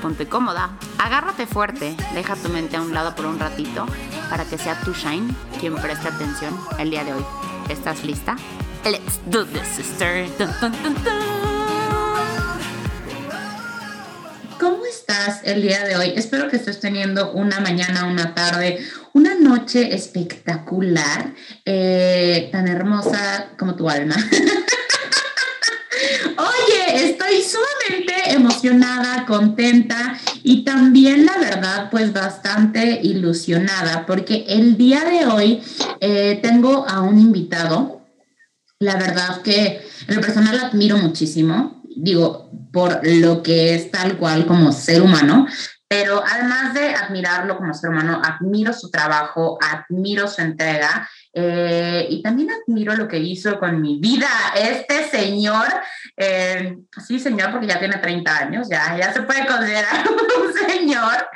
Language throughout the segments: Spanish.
Ponte cómoda, agárrate fuerte, deja tu mente a un lado por un ratito para que sea tu Shine quien preste atención el día de hoy. ¿Estás lista? Let's do this, sister. ¿Cómo estás el día de hoy? Espero que estés teniendo una mañana, una tarde, una noche espectacular, eh, tan hermosa como tu alma. Oye, estoy sumamente emocionada, contenta y también, la verdad, pues bastante ilusionada porque el día de hoy eh, tengo a un invitado. La verdad que en lo personal admiro muchísimo, digo, por lo que es tal cual como ser humano, pero además de admirarlo como ser humano, admiro su trabajo, admiro su entrega eh, y también admiro lo que hizo con mi vida. Este señor, eh, sí señor, porque ya tiene 30 años, ya, ya se puede considerar un señor.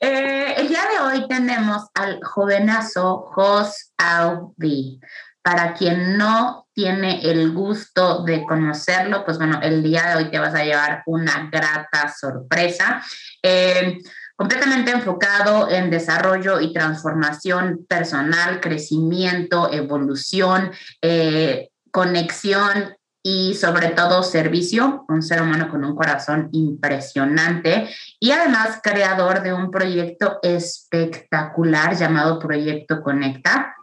Eh, el día de hoy tenemos al jovenazo Jos Audi. Para quien no tiene el gusto de conocerlo, pues bueno, el día de hoy te vas a llevar una grata sorpresa. Completamente enfocado en desarrollo y transformación personal, crecimiento, evolución, eh, conexión y sobre todo servicio, un ser humano con un corazón impresionante y además creador de un proyecto espectacular llamado Proyecto Conecta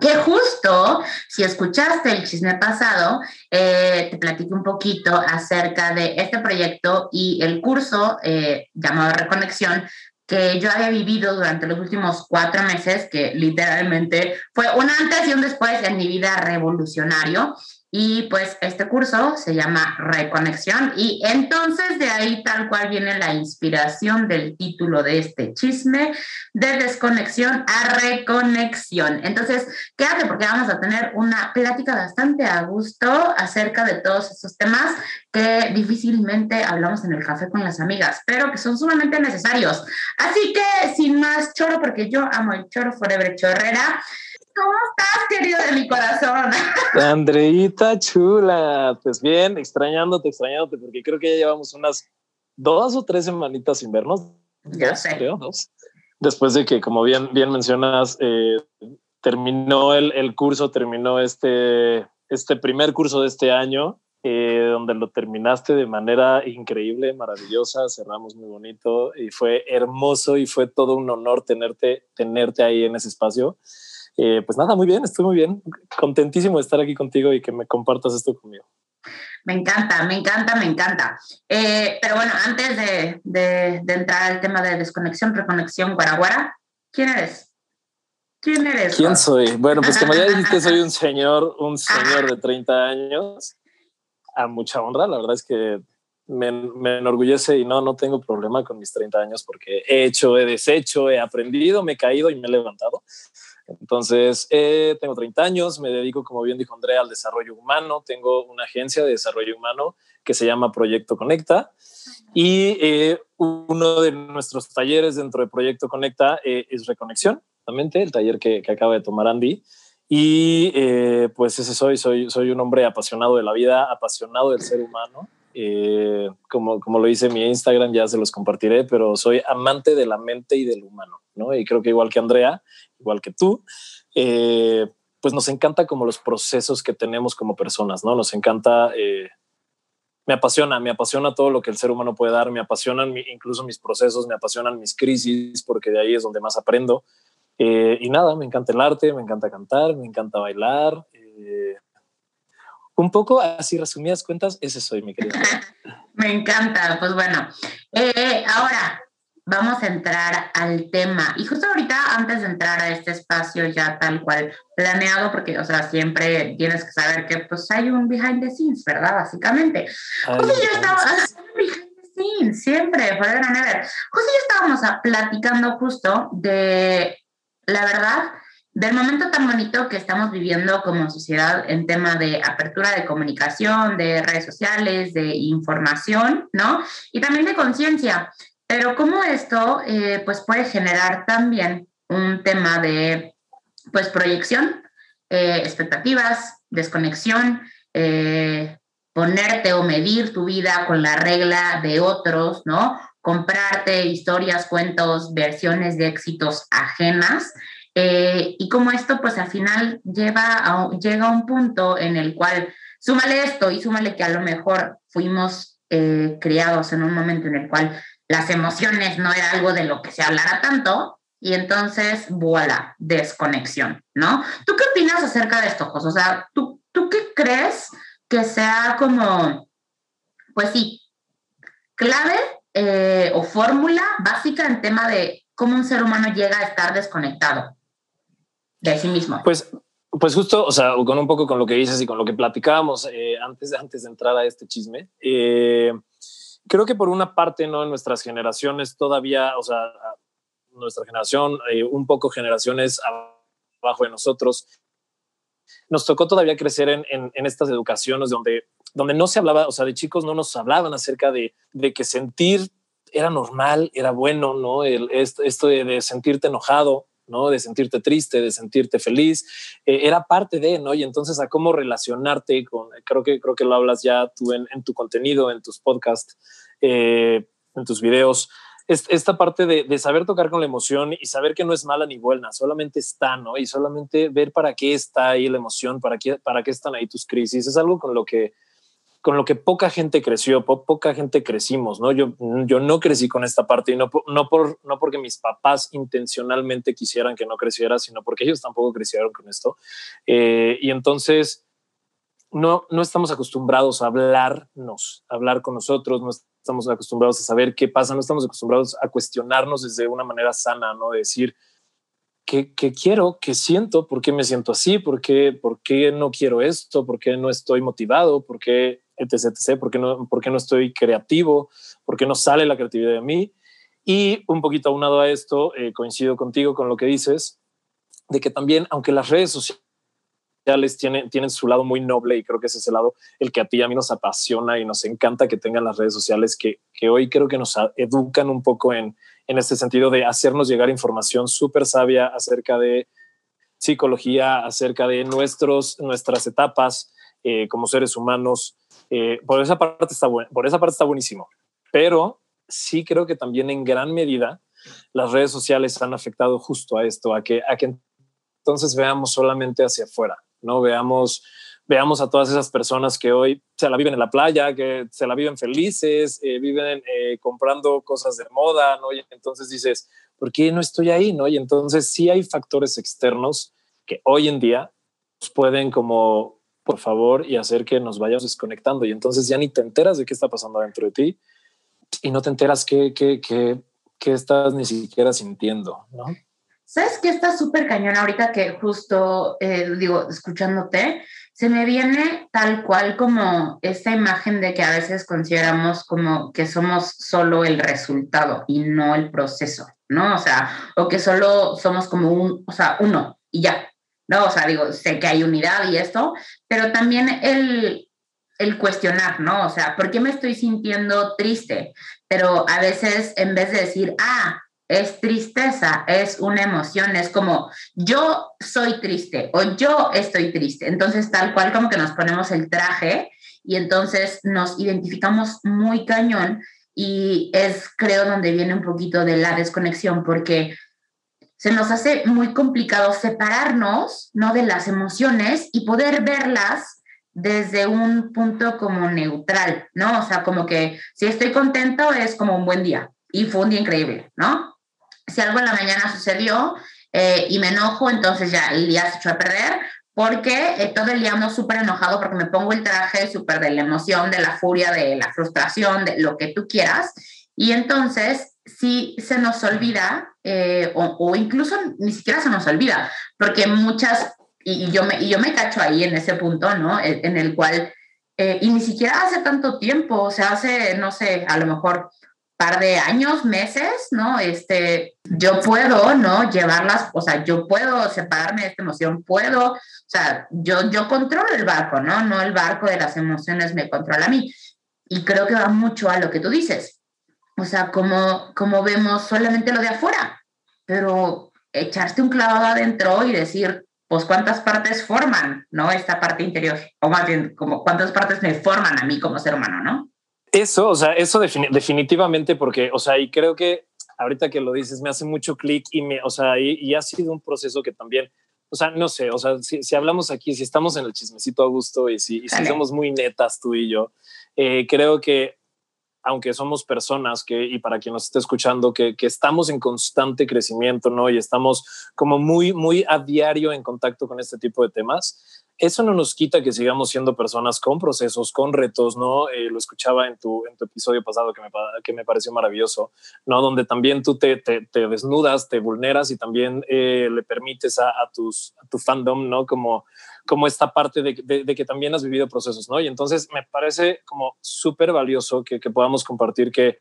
que justo, si escuchaste el chisme pasado, eh, te platico un poquito acerca de este proyecto y el curso eh, llamado Reconexión que yo había vivido durante los últimos cuatro meses, que literalmente fue un antes y un después en mi vida revolucionario. Y pues este curso se llama Reconexión y entonces de ahí tal cual viene la inspiración del título de este chisme, de desconexión a reconexión. Entonces, quédate porque vamos a tener una plática bastante a gusto acerca de todos estos temas que difícilmente hablamos en el café con las amigas, pero que son sumamente necesarios. Así que sin más choro, porque yo amo el choro forever chorrera. ¿Cómo estás, querido de mi corazón? Andreita chula, pues bien, extrañándote, extrañándote, porque creo que ya llevamos unas dos o tres semanitas sin vernos. Ya sé. Creo, dos. Después de que, como bien, bien mencionas, eh, terminó el, el, curso, terminó este, este primer curso de este año, eh, donde lo terminaste de manera increíble, maravillosa, cerramos muy bonito y fue hermoso y fue todo un honor tenerte, tenerte ahí en ese espacio. Eh, pues nada, muy bien, estoy muy bien, contentísimo de estar aquí contigo y que me compartas esto conmigo. Me encanta, me encanta, me encanta. Eh, pero bueno, antes de, de, de, entrar al tema de desconexión, reconexión, guaraguara, ¿quién eres? ¿Quién eres? ¿Quién soy? Bueno, pues como ya dijiste, soy un señor, un señor de 30 años, a mucha honra, la verdad es que me, me, enorgullece y no, no tengo problema con mis 30 años porque he hecho, he deshecho, he aprendido, me he caído y me he levantado. Entonces, eh, tengo 30 años, me dedico, como bien dijo Andrea, al desarrollo humano. Tengo una agencia de desarrollo humano que se llama Proyecto Conecta. Y eh, uno de nuestros talleres dentro de Proyecto Conecta eh, es Reconexión, realmente, el taller que, que, acaba de tomar Andy. Y eh, pues ese soy, soy, soy un hombre apasionado de la vida, apasionado del ser humano. Eh, como, como lo hice en mi Instagram, ya se los compartiré, pero soy amante de la mente y del humano, ¿no? Y creo que igual que Andrea, igual que tú, eh, pues nos encanta como los procesos que tenemos como personas, ¿no? Nos encanta, eh, me apasiona, me apasiona todo lo que el ser humano puede dar, me apasionan incluso mis procesos, me apasionan mis crisis, porque de ahí es donde más aprendo. Eh, y nada, me encanta el arte, me encanta cantar, me encanta bailar. Un poco así resumidas cuentas, ese soy, mi querida. me encanta, pues bueno. Eh, ahora, vamos a entrar al tema. Y justo ahorita, antes de entrar a este espacio ya tal cual planeado, porque, o sea, siempre tienes que saber que pues hay un behind the scenes, ¿verdad? Básicamente. Ay, o sea, yo estaba behind the sí, siempre, forever and ever. Justo ya estábamos platicando justo de, la verdad, del momento tan bonito que estamos viviendo como sociedad en tema de apertura de comunicación, de redes sociales, de información, ¿no? Y también de conciencia. Pero cómo esto, eh, pues, puede generar también un tema de, pues, proyección, eh, expectativas, desconexión, eh, ponerte o medir tu vida con la regla de otros, ¿no? Comprarte historias, cuentos, versiones de éxitos ajenas eh, y como esto, pues al final lleva llega a un punto en el cual, súmale esto y súmale que a lo mejor fuimos eh, criados en un momento en el cual las emociones no era algo de lo que se hablara tanto, y entonces, voilà, desconexión, ¿no? ¿Tú qué opinas acerca de esto, José? O sea, ¿tú, ¿tú qué crees que sea como, pues sí, clave eh, o fórmula básica en tema de cómo un ser humano llega a estar desconectado? De sí mismo. Pues, pues justo, o sea, con un poco con lo que dices y con lo que platicábamos eh, antes, antes de entrar a este chisme, eh, creo que por una parte, ¿no? En nuestras generaciones todavía, o sea, nuestra generación, eh, un poco generaciones abajo de nosotros, nos tocó todavía crecer en, en, estas educaciones donde, donde no se hablaba, o sea, de chicos no nos hablaban acerca de, de que sentir era normal, era bueno, ¿no? El, esto, esto de sentirte enojado, ¿no? De sentirte triste, de sentirte feliz, eh, era parte de, ¿no? Y entonces a cómo relacionarte con, creo que, creo que lo hablas ya tú en, tu contenido, en tus podcasts, eh, en tus videos, esta parte de, saber tocar con la emoción y saber que no es mala ni buena, solamente está, ¿no? Y solamente ver para qué está ahí la emoción, para qué, para qué están ahí tus crisis, es algo con lo que con lo que poca gente creció, poca gente crecimos, ¿no? Yo, yo no crecí con esta parte y no, no, por, no porque mis papás intencionalmente quisieran que no creciera, sino porque ellos tampoco crecieron con esto. Eh, y entonces no, no estamos acostumbrados a hablarnos, a hablar con nosotros, no estamos acostumbrados a saber qué pasa, no estamos acostumbrados a cuestionarnos desde una manera sana, ¿no? De decir, ¿qué, qué quiero? ¿Qué siento? ¿Por qué me siento así? ¿Por qué, ¿Por qué no quiero esto? ¿Por qué no estoy motivado? ¿Por qué etc, etc, ¿por qué no, por qué no estoy creativo? ¿Por qué no sale la creatividad de mí? Y un poquito aunado a esto, eh, coincido contigo con lo que dices, de que también, aunque las redes sociales tienen, tienen su lado muy noble y creo que ese es el lado el que a ti y a mí nos apasiona y nos encanta que tengan las redes sociales que, que hoy creo que nos educan un poco en, en este sentido de hacernos llegar información súper sabia acerca de psicología, acerca de nuestros, nuestras etapas eh, como seres humanos, eh, por, esa parte está por esa parte está buenísimo, pero sí creo que también en gran medida las redes sociales han afectado justo a esto, a que, a que entonces veamos solamente hacia afuera, ¿no? Veamos, veamos a todas esas personas que hoy se la viven en la playa, que se la viven felices, eh, viven eh, comprando cosas de moda, ¿no? Y entonces dices, ¿por qué no estoy ahí, no? Y entonces sí hay factores externos que hoy en día pueden como por favor, y hacer que nos vayamos desconectando. Y entonces ya ni te enteras de qué está pasando dentro de ti y no te enteras qué, qué, qué, qué estás ni siquiera sintiendo, ¿no? ¿Sabes qué está súper cañón ahorita que justo, eh, digo, escuchándote, se me viene tal cual como esta imagen de que a veces consideramos como que somos solo el resultado y no el proceso, ¿no? O sea, o que solo somos como un, o sea, uno y ya, ¿no? O sea, digo, sé que hay unidad y esto, pero también el, el cuestionar, ¿no? O sea, ¿por qué me estoy sintiendo triste? Pero a veces en vez de decir, ah, es tristeza, es una emoción, es como yo soy triste o yo estoy triste. Entonces, tal cual como que nos ponemos el traje y entonces nos identificamos muy cañón y es creo donde viene un poquito de la desconexión porque se nos hace muy complicado separarnos, ¿no? De las emociones y poder verlas desde un punto como neutral, ¿no? O sea, como que si estoy contento es como un buen día y fue un día increíble, ¿no? Si algo en la mañana sucedió eh, y me enojo, entonces ya el día se echó a perder porque eh, todo el día ando súper enojado porque me pongo el traje súper de la emoción, de la furia, de la frustración, de lo que tú quieras. Y entonces si se nos olvida, eh, o, incluso ni siquiera se nos olvida, porque muchas, y, yo me, y yo me cacho ahí en ese punto, ¿no? En el cual eh, y ni siquiera hace tanto tiempo, o sea, hace, no sé, a lo mejor par de años, meses, ¿no? Este, yo puedo, ¿no? Llevarlas, o sea, yo puedo separarme de esta emoción, puedo, o sea, yo, yo controlo el barco, ¿no? No el barco de las emociones me controla a mí. Y creo que va mucho a lo que tú dices. O sea, como, como vemos solamente lo de afuera, pero echarse un clavado adentro y decir, pues cuántas partes forman, ¿no? Esta parte interior, o más bien, como cuántas partes me forman a mí como ser humano, ¿no? Eso, o sea, eso definitivamente porque, o sea, y creo que ahorita que lo dices me hace mucho clic y me, o sea, y, ha sido un proceso que también, o sea, no sé, o sea, si, hablamos aquí, si estamos en el chismecito a gusto y si, si somos muy netas tú y yo, eh, creo que aunque somos personas que, y para quien nos esté escuchando, que, que, estamos en constante crecimiento, ¿no? Y estamos como muy, muy a diario en contacto con este tipo de temas eso no nos quita que sigamos siendo personas con procesos, con retos, ¿no? Eh, lo escuchaba en tu, en tu episodio pasado que me, que me pareció maravilloso, ¿no? Donde también tú te, te, desnudas, te vulneras y también eh, le permites a, tus, a tu fandom, ¿no? Como, como esta parte de, de, que también has vivido procesos, ¿no? Y entonces me parece como súper valioso que, que podamos compartir que,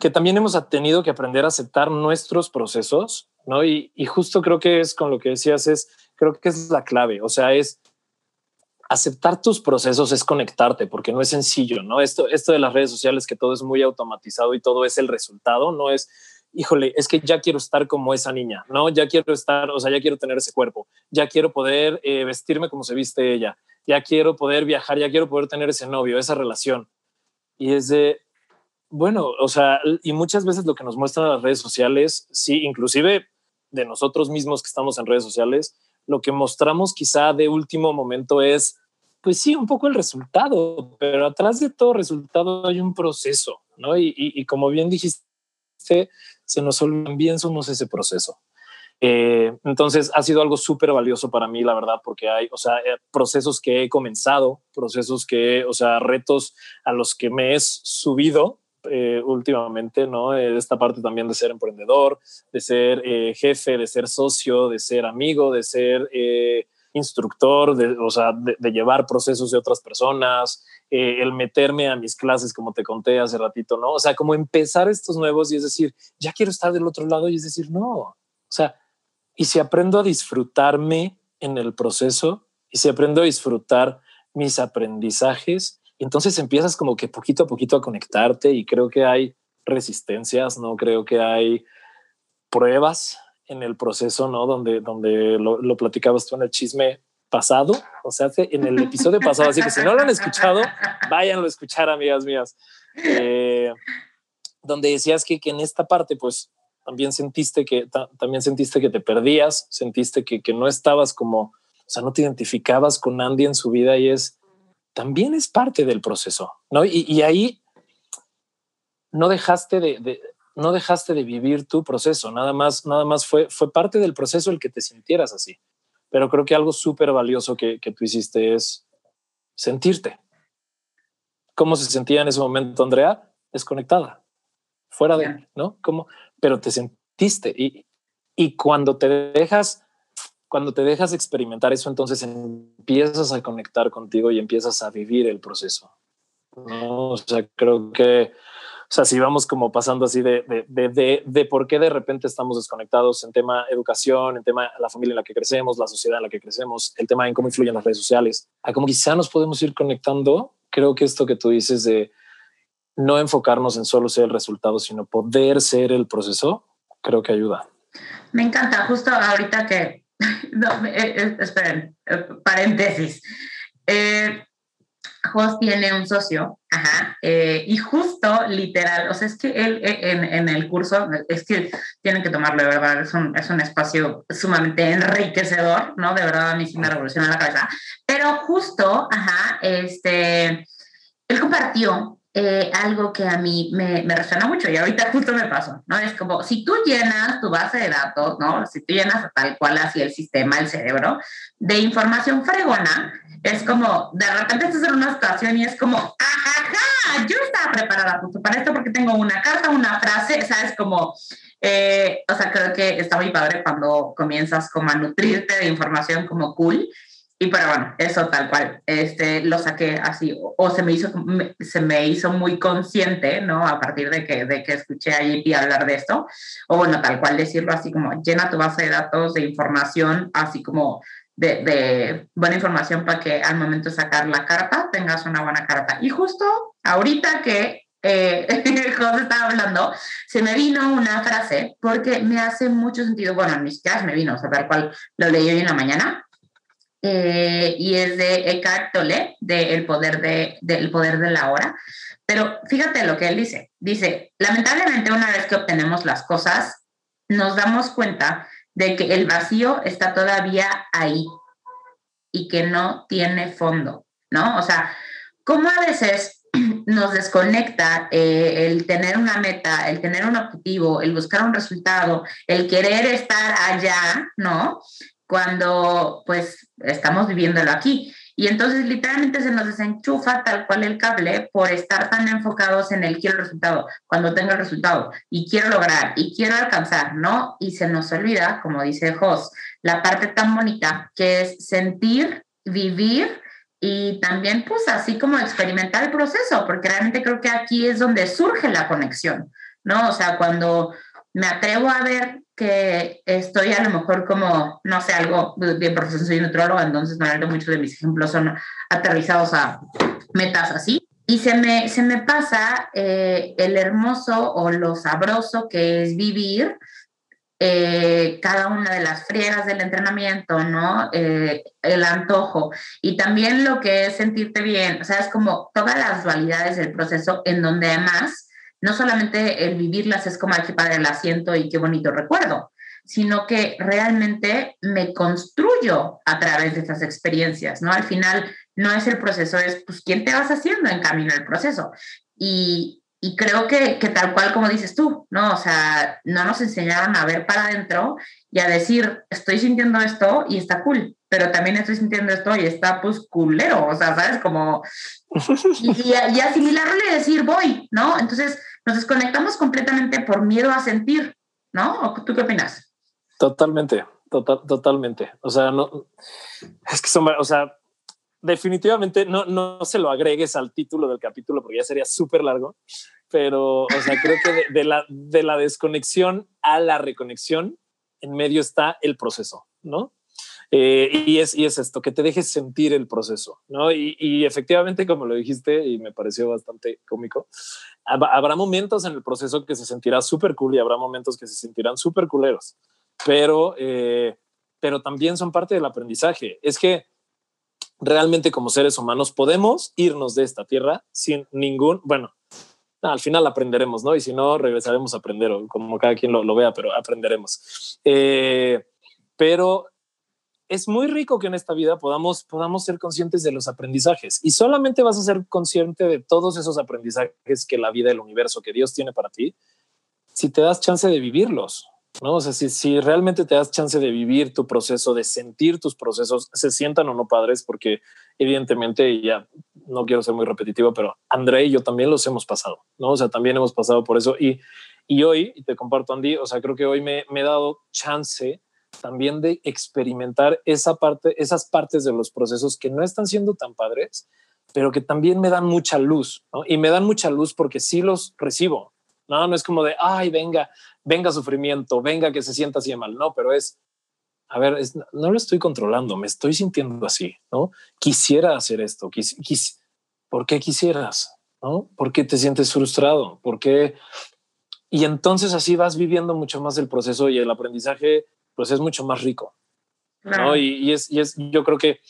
que también hemos tenido que aprender a aceptar nuestros procesos, ¿no? Y, y justo creo que es con lo que decías, es, creo que es la clave, o sea, es aceptar tus procesos es conectarte, porque no es sencillo, ¿no? Esto, esto de las redes sociales, que todo es muy automatizado y todo es el resultado, no es, híjole, es que ya quiero estar como esa niña, ¿no? Ya quiero estar, o sea, ya quiero tener ese cuerpo, ya quiero poder eh, vestirme como se viste ella, ya quiero poder viajar, ya quiero poder tener ese novio, esa relación. Y es de, bueno, o sea, y muchas veces lo que nos muestran las redes sociales, sí, inclusive de nosotros mismos que estamos en redes sociales, lo que mostramos quizá de último momento es, pues sí, un poco el resultado, pero atrás de todo resultado hay un proceso, ¿no? Y, como bien dijiste, se nos olvidan bien somos ese proceso. Eh, entonces ha sido algo súper valioso para mí, la verdad, porque hay, o sea, eh, procesos que he comenzado, procesos que, o sea, retos a los que me he subido eh, últimamente, ¿no? Eh, esta parte también de ser emprendedor, de ser eh, jefe, de ser socio, de ser amigo, de ser instructor, de, o sea, de, llevar procesos de otras personas, el meterme a mis clases, como te conté hace ratito, ¿no? O sea, como empezar estos nuevos y es decir, ya quiero estar del otro lado y es decir, no, o sea, y si aprendo a disfrutarme en el proceso y si aprendo a disfrutar mis aprendizajes, entonces empiezas como que poquito a poquito a conectarte y creo que hay resistencias, ¿no? Creo que hay pruebas en el proceso, ¿no? Donde, donde lo, platicabas tú en el chisme pasado, o sea, en el episodio pasado, así que si no lo han escuchado, váyanlo a escuchar, amigas mías. Eh, donde decías que, que, en esta parte, pues, también sentiste que, también sentiste que te perdías, sentiste que, que no estabas como, o sea, no te identificabas con Andy en su vida y es, también es parte del proceso, ¿no? Y, ahí no dejaste de, no dejaste de vivir tu proceso, nada más, nada más fue, fue parte del proceso el que te sintieras así. Pero creo que algo súper valioso que, tú hiciste es sentirte. ¿Cómo se sentía en ese momento Andrea? Desconectada, fuera de, ¿no? ¿Cómo? Pero te sentiste y, y cuando te dejas cuando te dejas experimentar eso, entonces empiezas a conectar contigo y empiezas a vivir el proceso. ¿no? O sea, creo que, o sea, si vamos como pasando así de, de, de, de, por qué de repente estamos desconectados en tema educación, en tema la familia en la que crecemos, la sociedad en la que crecemos, el tema en cómo influyen las redes sociales, a cómo quizá nos podemos ir conectando, creo que esto que tú dices de no enfocarnos en solo ser el resultado, sino poder ser el proceso, creo que ayuda. Me encanta, justo ahorita que no, eh, eh, esperen, eh, paréntesis. Jos tiene un socio, ajá, y justo literal, o sea, es que él en, el curso, es que tienen que tomarlo, de verdad, es un, es un espacio sumamente enriquecedor, ¿no? De verdad, a mí sí me revoluciona la cabeza. Pero justo, ajá, este, él compartió eh, algo que a mí me, me, resuena mucho y ahorita justo me pasó, ¿no? Es como si tú llenas tu base de datos, ¿no? Si tú llenas tal cual así el sistema, el cerebro, de información fregona, es como de repente estás en una situación y es como, ajá, yo estaba preparada para esto porque tengo una carta, una frase, ¿sabes? Como, eh, o sea, creo que está muy padre cuando comienzas como a nutrirte de información como cool y pero bueno, eso tal cual, este, lo saqué así, o, se, me hizo, se me hizo muy consciente, ¿no? A partir de que, de que escuché a JP hablar de esto, o bueno, tal cual decirlo así como, llena tu base de datos de información, así como de, de buena información para que al momento de sacar la carta tengas una buena carta. Y justo ahorita que eh, José estaba hablando, se me vino una frase porque me hace mucho sentido, bueno, mis siquiera me vino, a saber cuál lo leí hoy en la mañana, eh, y es de Eckhart Tolle, de el poder de, del poder de la hora. Pero fíjate lo que él dice. Dice, lamentablemente una vez que obtenemos las cosas, nos damos cuenta de que el vacío está todavía ahí y que no tiene fondo, ¿no? O sea, ¿cómo a veces nos desconecta eh, el tener una meta, el tener un objetivo, el buscar un resultado, el querer estar allá, ¿no? Cuando pues estamos viviéndolo aquí. Y entonces literalmente se nos desenchufa tal cual el cable por estar tan enfocados en el quiero el resultado, cuando tengo el resultado y quiero lograr y quiero alcanzar, ¿no? Y se nos olvida, como dice Jos, la parte tan bonita que es sentir, vivir y también pues así como experimentar el proceso, porque realmente creo que aquí es donde surge la conexión, ¿no? O sea, cuando me atrevo a ver que estoy a lo mejor como, no sé, algo bien profesor, soy nutróloga, entonces normalmente muchos de mis ejemplos son aterrizados a metas así. Y se me, se me pasa eh, el hermoso o lo sabroso que es vivir eh, cada una de las friegas del entrenamiento, ¿no? Eh, el antojo y también lo que es sentirte bien, o sea, es como todas las dualidades del proceso en donde además no solamente el vivirlas es como aquí padre el asiento y qué bonito recuerdo, sino que realmente me construyo a través de esas experiencias, ¿no? Al final no es el proceso, es pues quién te vas haciendo en camino al proceso. Y, y creo que, que, tal cual como dices tú, ¿no? O sea, no nos enseñaron a ver para adentro y a decir, estoy sintiendo esto y está cool, pero también estoy sintiendo esto y está pues culero, o sea, ¿sabes? Como... Y, y, asimilarlo y decir, voy, ¿no? Entonces nos desconectamos completamente por miedo a sentir, ¿no? ¿Tú qué opinas? Totalmente, total, totalmente. O sea, no, es que son, o sea, definitivamente no, no se lo agregues al título del capítulo porque ya sería súper largo, pero o sea, creo que de, la, de la desconexión a la reconexión, en medio está el proceso, ¿no? Eh, y, es, y es esto, que te dejes sentir el proceso, ¿no? Y, efectivamente, como lo dijiste, y me pareció bastante cómico, habrá momentos en el proceso que se sentirá súper cool y habrá momentos que se sentirán súper culeros, pero, eh, pero también son parte del aprendizaje. Es que realmente como seres humanos podemos irnos de esta tierra sin ningún, bueno, al final aprenderemos, ¿no? Y si no, regresaremos a aprender, o como cada quien lo, vea, pero aprenderemos. Eh, pero es muy rico que en esta vida podamos, podamos ser conscientes de los aprendizajes y solamente vas a ser consciente de todos esos aprendizajes que la vida, el universo, que Dios tiene para ti, si te das chance de vivirlos. ¿no? O sea, si, si realmente te das chance de vivir tu proceso, de sentir tus procesos, se sientan o no padres, porque evidentemente ya no quiero ser muy repetitivo, pero André y yo también los hemos pasado, ¿no? O sea, también hemos pasado por eso y, y hoy, te comparto Andy, o sea, creo que hoy me, me he dado chance también de experimentar esa parte, esas partes de los procesos que no están siendo tan padres, pero que también me dan mucha luz, ¿no? Y me dan mucha luz porque sí los recibo, no, no es como de, ay, venga, venga sufrimiento, venga que se sienta así de mal. No, pero es, a ver, no lo estoy controlando, me estoy sintiendo así, ¿no? Quisiera hacer esto, quis, ¿por qué quisieras? ¿No? ¿Por qué te sientes frustrado? ¿Por qué? Y entonces así vas viviendo mucho más el proceso y el aprendizaje, pues es mucho más rico. ¿no? Y, y, es, y es, yo creo que,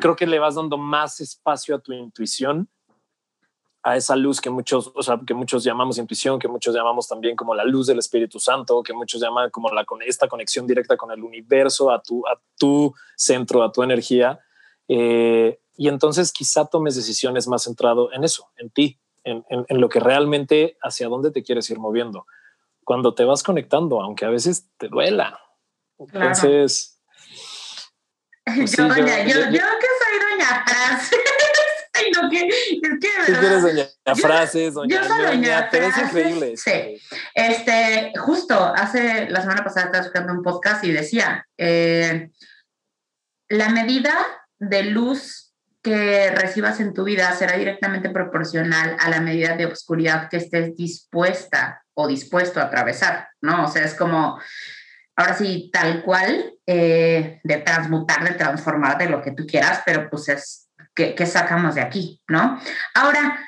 creo que le vas dando más espacio a tu intuición a esa luz que muchos, o sea, que muchos llamamos intuición, que muchos llamamos también como la luz del Espíritu Santo, que muchos llaman como la, esta conexión directa con el universo, a tu, a tu centro, a tu energía. Eh, y entonces quizá tomes decisiones más centrado en eso, en ti, en, en, lo que realmente hacia dónde te quieres ir moviendo. Cuando te vas conectando, aunque a veces te duela. Entonces... Pues yo, doña, yo, yo, que soy doña Franz. Ay, no, que, es que, quieres doña frases, doña, yo soy doña pero es increíble. Sí. Este, justo hace la semana pasada estaba escuchando un podcast y decía, eh, la medida de luz que recibas en tu vida será directamente proporcional a la medida de oscuridad que estés dispuesta o dispuesto a atravesar, ¿no? O sea, es como, ahora sí, tal cual, eh, de transmutar, de transformar, de lo que tú quieras, pero pues es, ¿qué, ¿qué sacamos de aquí, no? Ahora,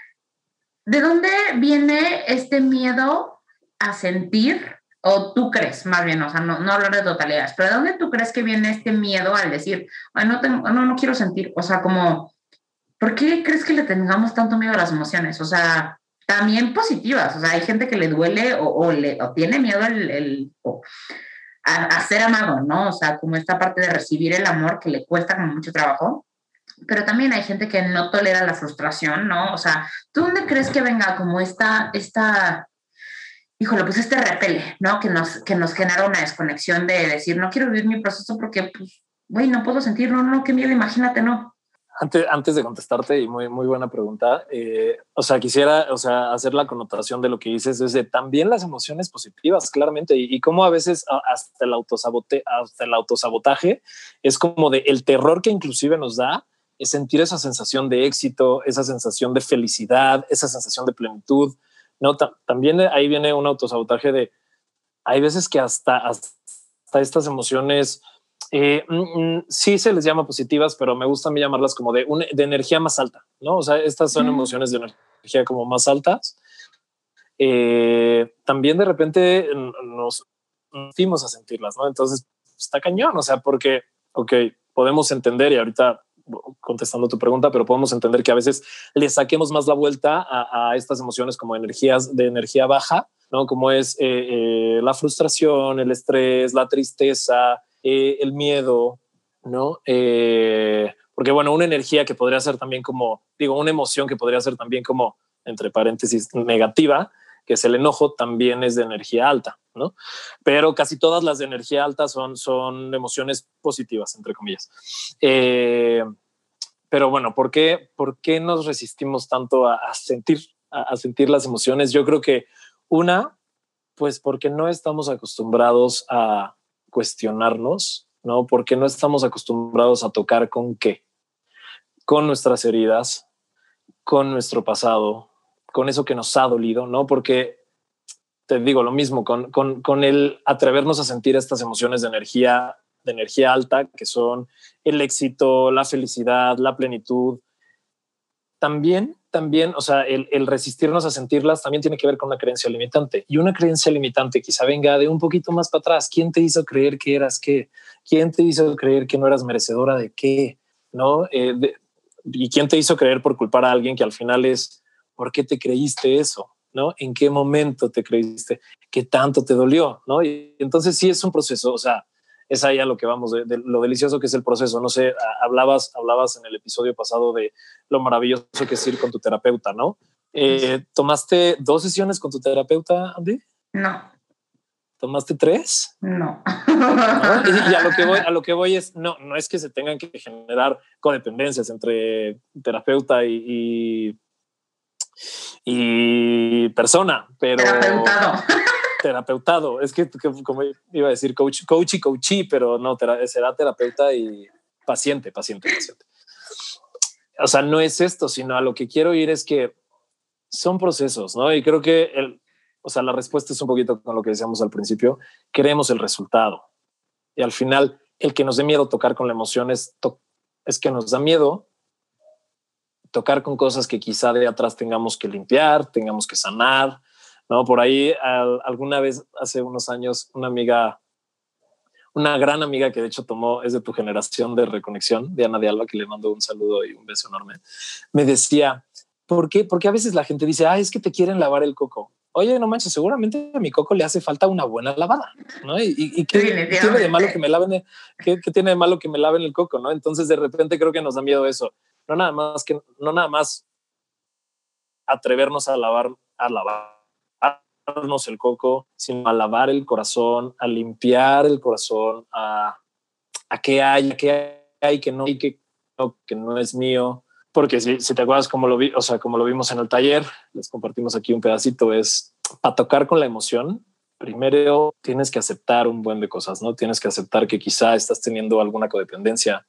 ¿de dónde viene este miedo a sentir o tú crees, más bien, o sea, no, no hablar de totalidades, pero ¿de dónde tú crees que viene este miedo al decir, no, tengo, no, no quiero sentir, o sea, como, ¿por qué crees que le tengamos tanto miedo a las emociones? O sea, también positivas, o sea, hay gente que le duele o, le, tiene miedo el, a, ser amado, ¿no? O sea, como esta parte de recibir el amor que le cuesta como mucho trabajo, pero también hay gente que no tolera la frustración, ¿no? O sea, ¿tú dónde crees que venga como esta, esta híjole, pues este repele, ¿no? Que nos, que nos genera una desconexión de decir, no quiero vivir mi proceso porque, pues, güey, no puedo sentir, no, no, qué miedo, imagínate, no. Antes, antes de contestarte, y muy, muy buena pregunta, eh, o sea, quisiera, o sea, hacer la connotación de lo que dices desde también las emociones positivas, claramente, y, y cómo a veces hasta el, autosabote, hasta el autosabotaje es como de el terror que inclusive nos da es sentir esa sensación de éxito, esa sensación de felicidad, esa sensación de plenitud, no, también ahí viene un autosabotaje de, hay veces que hasta, hasta estas emociones, eh, mm, mm, sí se les llama positivas, pero me gusta a mí llamarlas como de, de energía más alta, ¿no? O sea, estas son emociones de energía como más altas. Eh, también de repente nos sentimos a sentirlas, ¿no? Entonces está cañón, o sea, porque, ok, podemos entender y ahorita contestando tu pregunta, pero podemos entender que a veces le saquemos más la vuelta a, estas emociones como energías de energía baja, ¿no? Como es eh, eh, la frustración, el estrés, la tristeza, eh, el miedo, ¿no? porque bueno, una energía que podría ser también como, digo, una emoción que podría ser también como, entre paréntesis, negativa, que es el enojo, también es de energía alta, ¿no? Pero casi todas las de energía alta son, son emociones positivas, entre comillas. Eh, pero bueno, ¿por qué, ¿por qué nos resistimos tanto a, sentir, a, sentir las emociones? Yo creo que una, pues porque no estamos acostumbrados a cuestionarnos, ¿no? Porque no estamos acostumbrados a tocar con qué, con nuestras heridas, con nuestro pasado, con eso que nos ha dolido, ¿no? Porque te digo lo mismo, con, con, el atrevernos a sentir estas emociones de energía, de energía alta, que son el éxito, la felicidad, la plenitud. También, también, o sea, el, resistirnos a sentirlas también tiene que ver con una creencia limitante. Y una creencia limitante quizá venga de un poquito más para atrás. ¿Quién te hizo creer que eras qué? ¿Quién te hizo creer que no eras merecedora de qué? ¿No? Eh, ¿Y quién te hizo creer por culpar a alguien que al final es ¿por qué te creíste eso? ¿No? ¿En qué momento te creíste? ¿Qué tanto te dolió? ¿No? Y entonces sí es un proceso, o sea, es ahí a lo que vamos, de, lo delicioso que es el proceso. No sé, hablabas, hablabas en el episodio pasado de lo maravilloso que es ir con tu terapeuta, ¿no? Eh, ¿Tomaste dos sesiones con tu terapeuta, Andy? No. ¿Tomaste tres? No. Y, a lo que voy, a lo que voy es, no, no es que se tengan que generar codependencias entre terapeuta y y persona, pero... Terapeutado. Terapeutado. Es que, como iba a decir, coach, coach y coachí, pero no, será terapeuta y paciente, paciente, paciente. O sea, no es esto, sino a lo que quiero ir es que son procesos, ¿no? Y creo que el, o sea, la respuesta es un poquito con lo que decíamos al principio, queremos el resultado. Y al final, el que nos dé miedo tocar con la emoción es, es que nos da miedo tocar con cosas que quizá de atrás tengamos que limpiar, tengamos que sanar, ¿no? Por ahí alguna vez, hace unos años, una amiga, una gran amiga que de hecho tomó, es de tu generación de reconexión, Diana de Alba, que le mando un saludo y un beso enorme, me decía, ¿por qué? Porque a veces la gente dice, ah, es que te quieren lavar el coco. Oye, no manches, seguramente a mi coco le hace falta una buena lavada, ¿no? ¿Y, qué tiene de malo que me laven? ¿qué, ¿Qué tiene de malo que me laven el coco, no? Entonces, de repente creo que nos da miedo eso no nada más que no nada más atrevernos a lavar a lavarnos el coco, sino a lavar el corazón, a limpiar el corazón, a, a qué hay, a qué hay que no, que, no, que no es mío. Porque si, si te acuerdas como lo vi, o sea, como lo vimos en el taller, les compartimos aquí un pedacito, es para tocar con la emoción, primero tienes que aceptar un buen de cosas, ¿no? Tienes que aceptar que quizá estás teniendo alguna codependencia,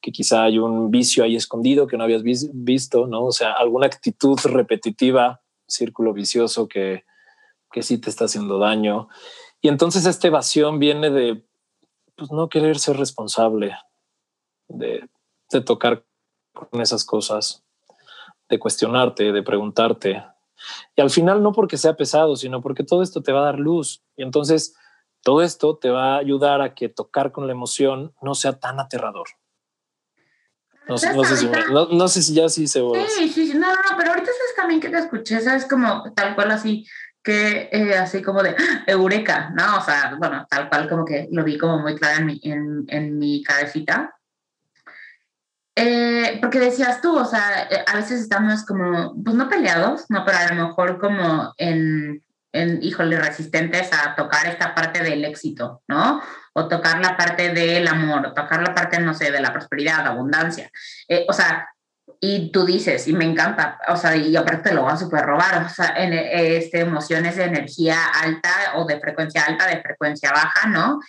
que quizá hay un vicio ahí escondido que no habías visto, ¿no? O sea, alguna actitud repetitiva, círculo vicioso que, que sí te está haciendo daño. Y entonces esta evasión viene de pues, no querer ser responsable, de, tocar con esas cosas, de cuestionarte, de preguntarte, y al final no porque sea pesado, sino porque todo esto te va a dar luz. Y entonces todo esto te va a ayudar a que tocar con la emoción no sea tan aterrador. No, sé, si, ya sí se... Sí, sí, sí, no, no, pero ahorita es también que te escuché, sabes como tal cual así, que eh, así como de ¡ah! eureka, ¿no? O sea, bueno, tal cual como que lo vi como muy claro en mi, en, en mi cabecita. Eh, porque decías tú, o sea, eh, a veces estamos como, pues no peleados, no, pero a lo mejor como en, en, híjole, resistentes a tocar esta parte del éxito, ¿no? O tocar la parte del amor, o tocar la parte, no sé, de la prosperidad, abundancia. Eh, o sea, y tú dices, y me encanta, o sea, y aparte te lo va a super robar, o sea, en, este, emociones de energía alta o de frecuencia alta, de frecuencia baja, ¿no?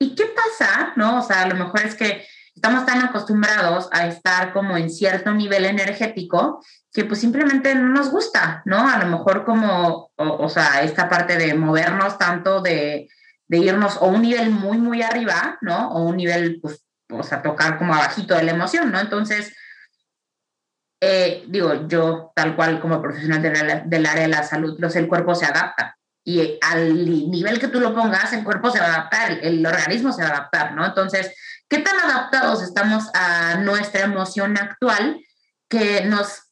¿Y qué pasa, no? O sea, a lo mejor es que estamos tan acostumbrados a estar como en cierto nivel energético que pues simplemente no nos gusta, ¿no? A lo mejor como, o, sea, esta parte de movernos tanto, de, de, irnos o un nivel muy, muy arriba, ¿no? O un nivel, pues, o sea, tocar como abajito de la emoción, ¿no? Entonces, eh, digo, yo tal cual como profesional del área de la salud, pues el cuerpo se adapta. Y al nivel que tú lo pongas, el cuerpo se va a adaptar, el organismo se va a adaptar, ¿no? Entonces, ¿Qué tan adaptados estamos a nuestra emoción actual que nos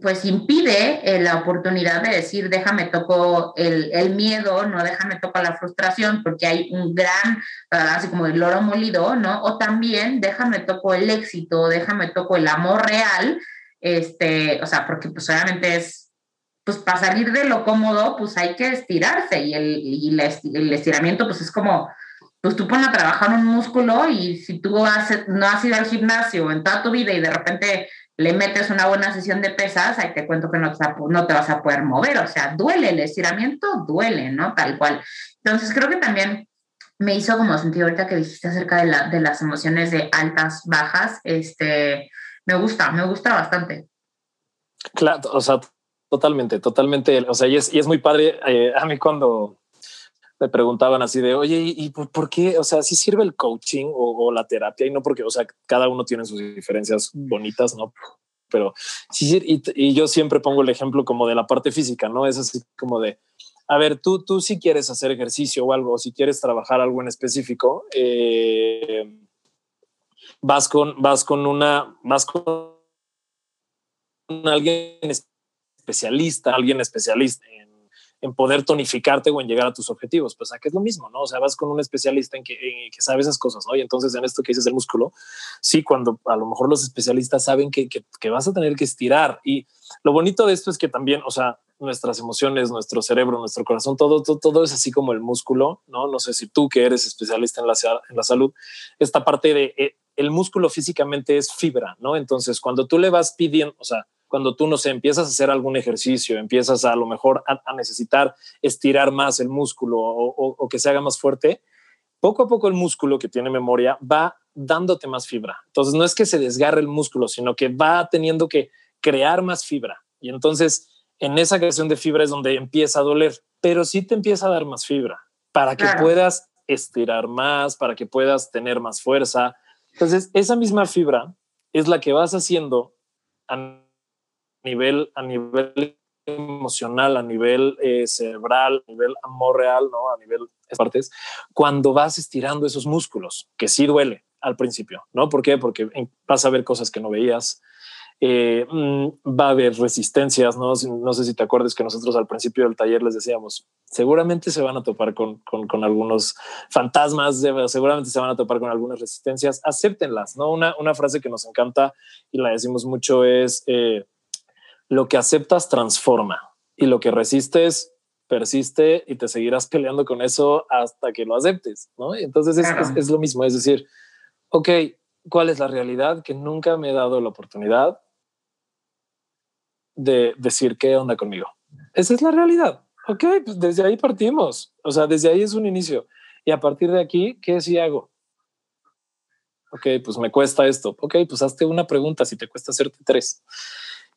pues impide eh, la oportunidad de decir, déjame toco el, miedo, no déjame toco la frustración, porque hay un gran, así como el oro molido, ¿no? O también déjame toco el éxito, déjame toco el amor real, este, o sea, porque pues obviamente es, pues para salir de lo cómodo, pues hay que estirarse y el, y el estiramiento pues es como pues tú pones a trabajar un músculo y si tú no has ido al gimnasio en toda tu vida y de repente le metes una buena sesión de pesas, ahí te cuento que no te, no te vas a poder mover, o sea, duele, el estiramiento duele, ¿no? Tal cual. Entonces creo que también me hizo como sentir ahorita que dijiste acerca de, la, de las emociones de altas, bajas, este, me gusta, me gusta bastante. Claro, o sea, totalmente, totalmente, o sea, y es, y es muy padre, eh, a mí cuando me preguntaban así de, oye, ¿y, por qué? O sea, si sirve el coaching o, la terapia y no porque, o sea, cada uno tiene sus diferencias bonitas, ¿no? Pero sí, y, yo siempre pongo el ejemplo como de la parte física, ¿no? Es así como de, a ver, tú, tú si quieres hacer ejercicio o algo, si quieres trabajar algo en específico, eh, vas con, vas con una, vas con alguien especialista, alguien especialista en poder tonificarte o en llegar a tus objetivos. Pues aquí es lo mismo, ¿no? O sea, vas con un especialista en que, que sabe esas cosas, ¿no? Y entonces en esto que dices del músculo, sí, cuando a lo mejor los especialistas saben que, que, vas a tener que estirar. Y lo bonito de esto es que también, o sea, nuestras emociones, nuestro cerebro, nuestro corazón, todo, todo, todo, es así como el músculo, ¿no? No sé si tú que eres especialista en la, en la salud, esta parte de eh, el músculo físicamente es fibra, ¿no? Entonces, cuando tú le vas pidiendo, o sea, cuando tú, no sé, empiezas a hacer algún ejercicio, empiezas a, lo mejor a, necesitar estirar más el músculo o, que se haga más fuerte, poco a poco el músculo que tiene memoria va dándote más fibra. Entonces no es que se desgarre el músculo, sino que va teniendo que crear más fibra. Y entonces en esa creación de fibra es donde empieza a doler, pero sí te empieza a dar más fibra para que puedas estirar más, para que puedas tener más fuerza. Entonces esa misma fibra es la que vas haciendo a nivel, a nivel emocional, a nivel eh, cerebral, a nivel amor real, ¿no? A nivel partes, cuando vas estirando esos músculos, que sí duele al principio, ¿no? ¿Por qué? Porque vas a ver cosas que no veías, eh, mm, va a haber resistencias, ¿no? No sé si te acuerdas que nosotros al principio del taller les decíamos, seguramente se van a topar con, con, algunos fantasmas, seguramente se van a topar con algunas resistencias, acéptenlas, ¿no? Una, una frase que nos encanta y la decimos mucho es... Eh, lo que aceptas transforma y lo que resistes persiste y te seguirás peleando con eso hasta que lo aceptes, ¿no? entonces es, lo mismo, es decir, ok, ¿cuál es la realidad? Que nunca me he dado la oportunidad de decir qué onda conmigo. Esa es la realidad. Ok, pues desde ahí partimos. O sea, desde ahí es un inicio. Y a partir de aquí, ¿qué sí hago? Ok, pues me cuesta esto. Ok, pues hazte una pregunta si te cuesta hacerte tres.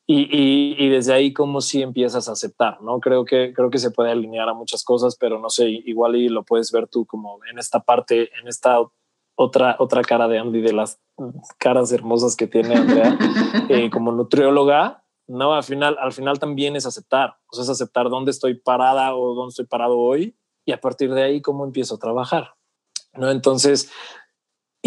Y, y, desde ahí como si empiezas a aceptar, ¿no? Creo que, creo que se puede alinear a muchas cosas, pero no sé, igual y lo puedes ver tú como en esta parte, en esta otra, otra cara de Andy, de las caras hermosas que tiene Andrea, eh, como nutrióloga, no, al final, al final también es aceptar, o sea, es aceptar dónde estoy parada o dónde estoy parado hoy y a partir de ahí cómo empiezo a trabajar, ¿no? Entonces,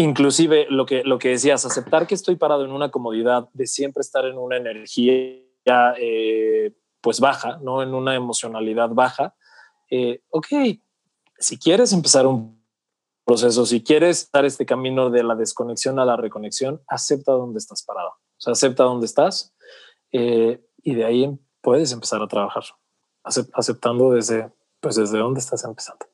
inclusive lo que, lo que decías, aceptar que estoy parado en una comodidad de siempre estar en una energía eh, pues baja, ¿no? En una emocionalidad baja. Eh, ok, si quieres empezar un proceso, si quieres dar este camino de la desconexión a la reconexión, acepta dónde estás parado. O sea, acepta dónde estás eh, y de ahí puedes empezar a trabajar, aceptando desde, pues desde dónde estás empezando.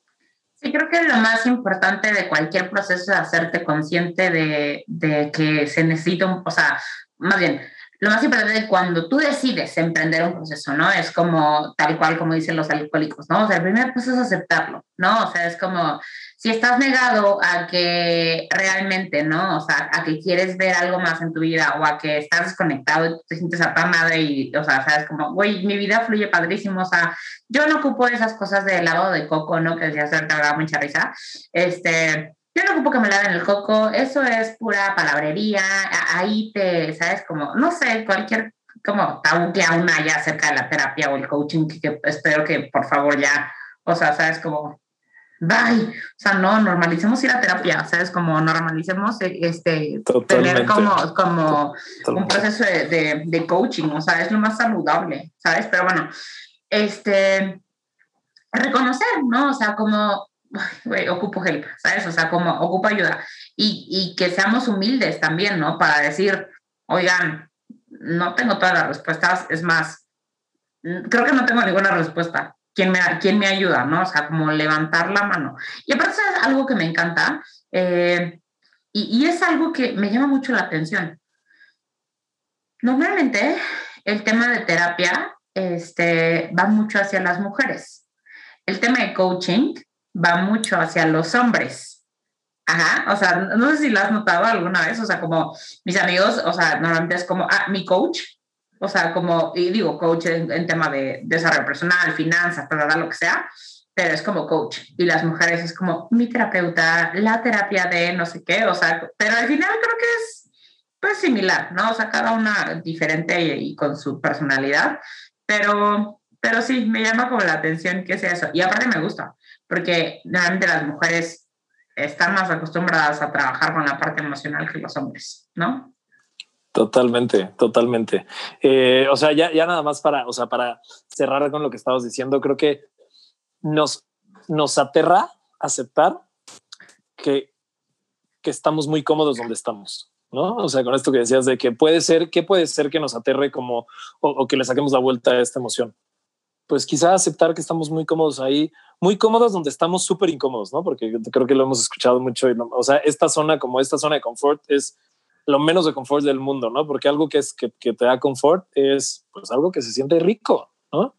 Sí, creo que lo más importante de cualquier proceso es hacerte consciente de, de que se necesita, un, o sea, más bien, lo más importante es cuando tú decides emprender un proceso, ¿no? Es como tal cual como dicen los alcohólicos, ¿no? O sea, el primer paso es aceptarlo, ¿no? O sea, es como si estás negado a que realmente, ¿no? O sea, a que quieres ver algo más en tu vida o a que estás desconectado y te sientes a madre y, o sea, sabes como, güey, mi vida fluye padrísimo, o sea, yo no ocupo esas cosas de lavado de coco, ¿no? Que decía hacer, te daba mucha risa. Este, yo no ocupo que me laven el coco, eso es pura palabrería, ahí te, ¿sabes? Como, no sé, cualquier como tabú que aún haya acerca de la terapia o el coaching, que, espero que por favor ya, o sea, ¿sabes? Como, bye, o sea, no, normalicemos ir a terapia, ¿sabes? Como normalicemos eh, este, tener como, como un proceso de, de, de coaching, o sea, es lo más saludable, ¿sabes? Pero bueno, este, reconocer, ¿no? O sea, como güey, ocupo help, ¿sabes? O sea, como ocupo ayuda. Y, y, que seamos humildes también, ¿no? Para decir, oigan, no tengo todas las respuestas, es más, creo que no tengo ninguna respuesta. ¿Quién me, quién me ayuda, no? O sea, como levantar la mano. Y aparte es algo que me encanta eh, y, y es algo que me llama mucho la atención. Normalmente el tema de terapia este, va mucho hacia las mujeres. El tema de coaching va mucho hacia los hombres. Ajá, o sea, no sé si lo has notado alguna vez, o sea, como mis amigos, o sea, normalmente es como, ah, mi coach, o sea, como, y digo coach en, tema de desarrollo personal, finanzas, para lo que sea, pero es como coach. Y las mujeres es como mi terapeuta, la terapia de no sé qué, o sea, pero al final creo que es pues similar, ¿no? O sea, cada una diferente y, y con su personalidad, pero, pero sí, me llama como la atención que sea eso. Y aparte me gusta, porque realmente las mujeres están más acostumbradas a trabajar con la parte emocional que los hombres, ¿no? Totalmente, totalmente. Eh, o sea, ya, ya nada más para, o sea, para cerrar con lo que estabas diciendo, creo que nos, nos aterra aceptar que, que estamos muy cómodos donde estamos. ¿no? O sea, con esto que decías de que puede ser, ¿qué puede ser que nos aterre como o, que le saquemos la vuelta a esta emoción? Pues quizá aceptar que estamos muy cómodos ahí, muy cómodos donde estamos súper incómodos, ¿no? Porque creo que lo hemos escuchado mucho. o sea, esta zona, como esta zona de confort, es lo menos de confort del mundo, ¿no? Porque algo que, es, que, que te da confort es pues algo que se siente rico, ¿no?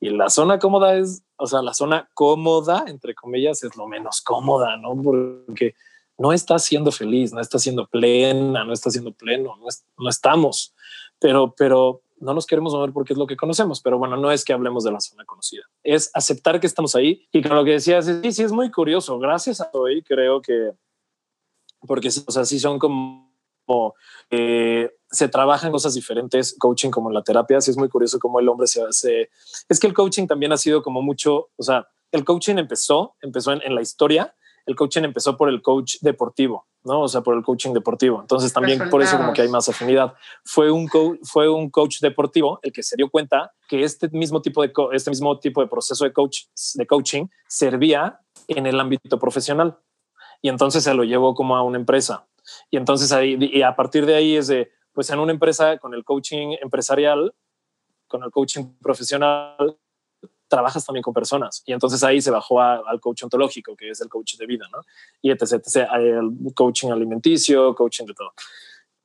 Y la zona cómoda es, o sea, la zona cómoda, entre comillas, es lo menos cómoda, ¿no? Porque no está siendo feliz, no está siendo plena, no está siendo pleno, no, no estamos, pero, pero no nos queremos mover porque es lo que conocemos, pero bueno, no es que hablemos de la zona conocida, es aceptar que estamos ahí. Y con lo que decías, sí, sí es muy curioso, gracias a hoy creo que, porque o sea, son como, eh, se trabajan cosas diferentes, coaching como la terapia, sí es muy curioso cómo el hombre se hace, es que el coaching también ha sido como mucho, o sea, el coaching empezó, empezó en la historia, el coaching empezó por el coach deportivo, ¿no? O sea, por el coaching deportivo. Entonces también por eso como que hay más afinidad. Fue un, fue un coach deportivo el que se dio cuenta que este mismo tipo de, este mismo tipo de proceso de, coach, de coaching servía en el ámbito profesional. Y entonces se lo llevó como a una empresa. Y entonces ahí, y a partir de ahí es de, pues en una empresa con el coaching empresarial, con el coaching profesional, trabajas también con personas. Y entonces ahí se bajó al coach ontológico, que es el coach de vida, ¿no? Y etc, etc, el coaching alimenticio, coaching de todo.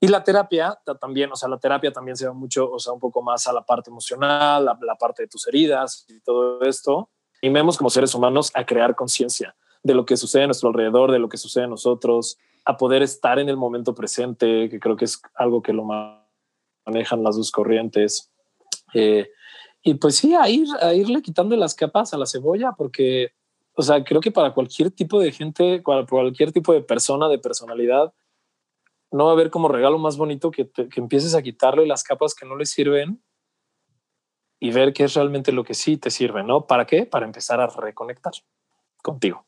Y la terapia también, o sea, la terapia también se va mucho, o sea, un poco más a la parte emocional, la parte de tus heridas y todo esto. Y vemos como seres humanos a crear conciencia de lo que sucede a nuestro alrededor, de lo que sucede a nosotros, a poder estar en el momento presente, que creo que es algo que lo manejan las dos corrientes. Eh, y pues sí, a, ir, a irle quitando las capas a la cebolla, porque, o sea, creo que para cualquier tipo de gente, para cualquier tipo de persona, de personalidad, no va a haber como regalo más bonito que, que empieces a quitarle las capas que no le sirven y ver qué es realmente lo que sí te sirve, ¿no? ¿Para qué? Para empezar a reconectar contigo.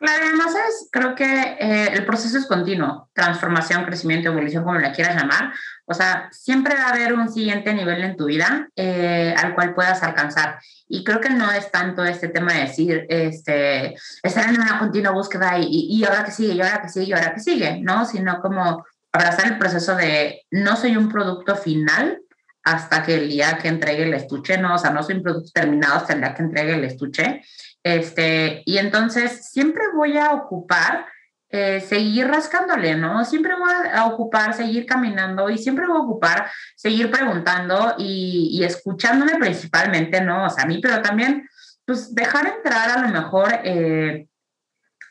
Claro, además es, creo que eh, el proceso es continuo, transformación, crecimiento, evolución, como la quieras llamar. O sea, siempre va a haber un siguiente nivel en tu vida eh, al cual puedas alcanzar. Y creo que no es tanto este tema de decir, este, estar en una continua búsqueda y, y, ahora que sigue, y ahora que sigue, y ahora que sigue, ¿no? Sino como abrazar el proceso de no soy un producto final hasta que el día que entregue el estuche, ¿no? O sea, no soy un producto terminado hasta el día que entregue el estuche este, y entonces siempre voy a ocupar eh, seguir rascándole, ¿no? Siempre voy a ocupar seguir caminando y siempre voy a ocupar seguir preguntando y, escuchándome principalmente, ¿no? O sea, a mí, pero también, pues dejar entrar a lo mejor eh,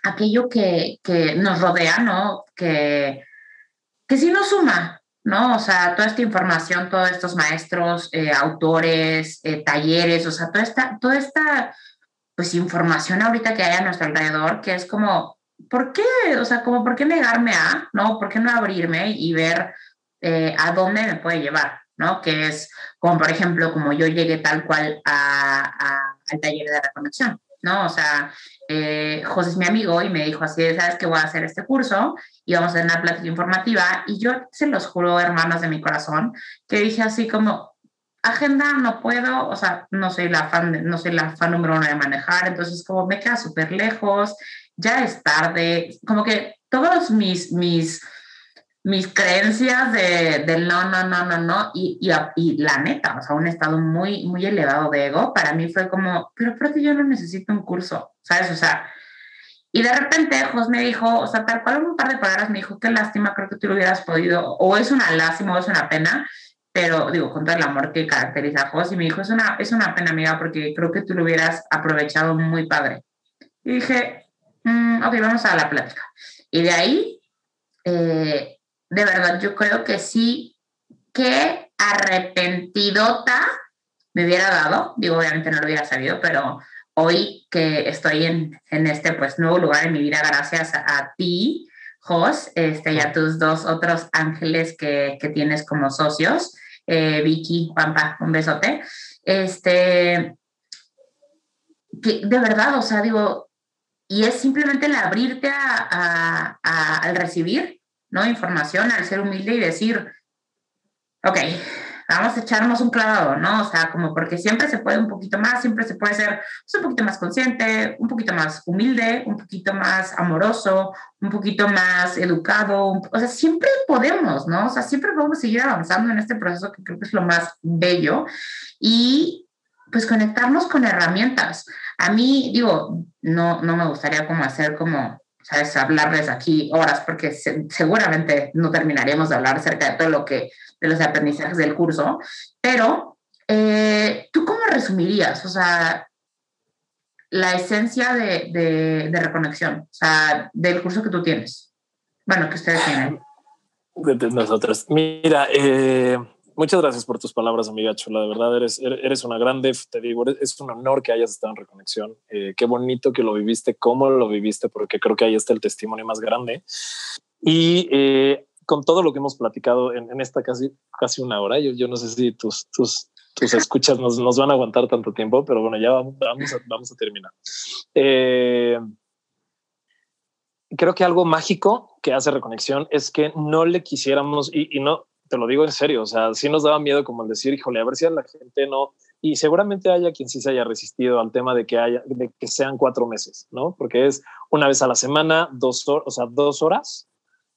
aquello que, que, nos rodea, ¿no? Que, que sí nos suma, ¿no? O sea, toda esta información, todos estos maestros, eh, autores, talleres, o sea, toda esta, toda esta pues información ahorita que hay a nuestro alrededor, que es como, ¿por qué? O sea, como, ¿por qué negarme a, no? ¿Por qué no abrirme y ver eh, a dónde me puede llevar, no? Que es como, por ejemplo, como yo llegué tal cual a, al taller de reconexión, ¿no? O sea, eh, José es mi amigo y me dijo así, ¿sabes que voy a hacer este curso? Y vamos a tener una plática informativa. Y yo se los juro, hermanos de mi corazón, que dije así como, agenda no puedo, o sea, no soy la fan, no soy la fan número uno de manejar, entonces como me queda súper lejos, ya es tarde, como que todos mis, mis, mis creencias de, del no, no, no, no, no, y, y, y, la neta, o sea, un estado muy, muy elevado de ego, para mí fue como, pero que yo no necesito un curso, ¿sabes? O sea, y de repente Jos me dijo, o sea, tal cual un par de palabras me dijo, qué lástima, creo que tú lo hubieras podido, o es una lástima o es una pena, pero digo, con todo el amor que caracteriza a Jos, y me dijo, es una, es una pena, amiga, porque creo que tú lo hubieras aprovechado muy padre. Y dije, mm, ok, vamos a la plática. Y de ahí, eh, de verdad, yo creo que sí, que arrepentidota me hubiera dado, digo, obviamente no lo hubiera sabido, pero hoy que estoy en, en este pues nuevo lugar en mi vida, gracias a, a ti, Jos, este, y a tus dos otros ángeles que, que tienes como socios, eh, Vicky, Pampa, un besote. Este, que de verdad, o sea, digo, y es simplemente el abrirte a, a, al recibir, ¿no? Información, al ser humilde y decir, ok, vamos a echarnos un clavado, ¿no? O sea, como porque siempre se puede un poquito más, siempre se puede ser pues, un poquito más consciente, un poquito más humilde, un poquito más amoroso, un poquito más educado, o sea, siempre podemos, ¿no? O sea, siempre podemos seguir avanzando en este proceso que creo que es lo más bello y pues conectarnos con herramientas. A mí, digo, no, no me gustaría como hacer como ¿sabes? Hablarles aquí horas, porque seguramente no terminaríamos de hablar acerca de todo lo que de los aprendizajes del curso, pero eh, ¿tú cómo resumirías, o sea, la esencia de, de, reconexión, o sea, del curso que tú tienes? Bueno, que ustedes tienen. De nosotros. Mira, eh, muchas gracias por tus palabras, amiga Chula. De verdad, eres, eres una grande, te digo, es un honor que hayas estado en Reconexión. Eh, qué bonito que lo viviste, cómo lo viviste, porque creo que ahí está el testimonio más grande. Y con todo lo que hemos platicado en, esta casi, casi una hora, yo, yo no sé si tus, tus, tus escuchas nos, nos, van a aguantar tanto tiempo, pero bueno, ya vamos, vamos, a, vamos a terminar. Eh, creo que algo mágico que hace Reconexión es que no le quisiéramos, y, y, no, te lo digo en serio, o sea, sí nos daba miedo como el decir, híjole, a ver si a la gente no, y seguramente haya quien sí se haya resistido al tema de que haya, de que sean cuatro meses, ¿no? Porque es una vez a la semana, dos o sea, dos horas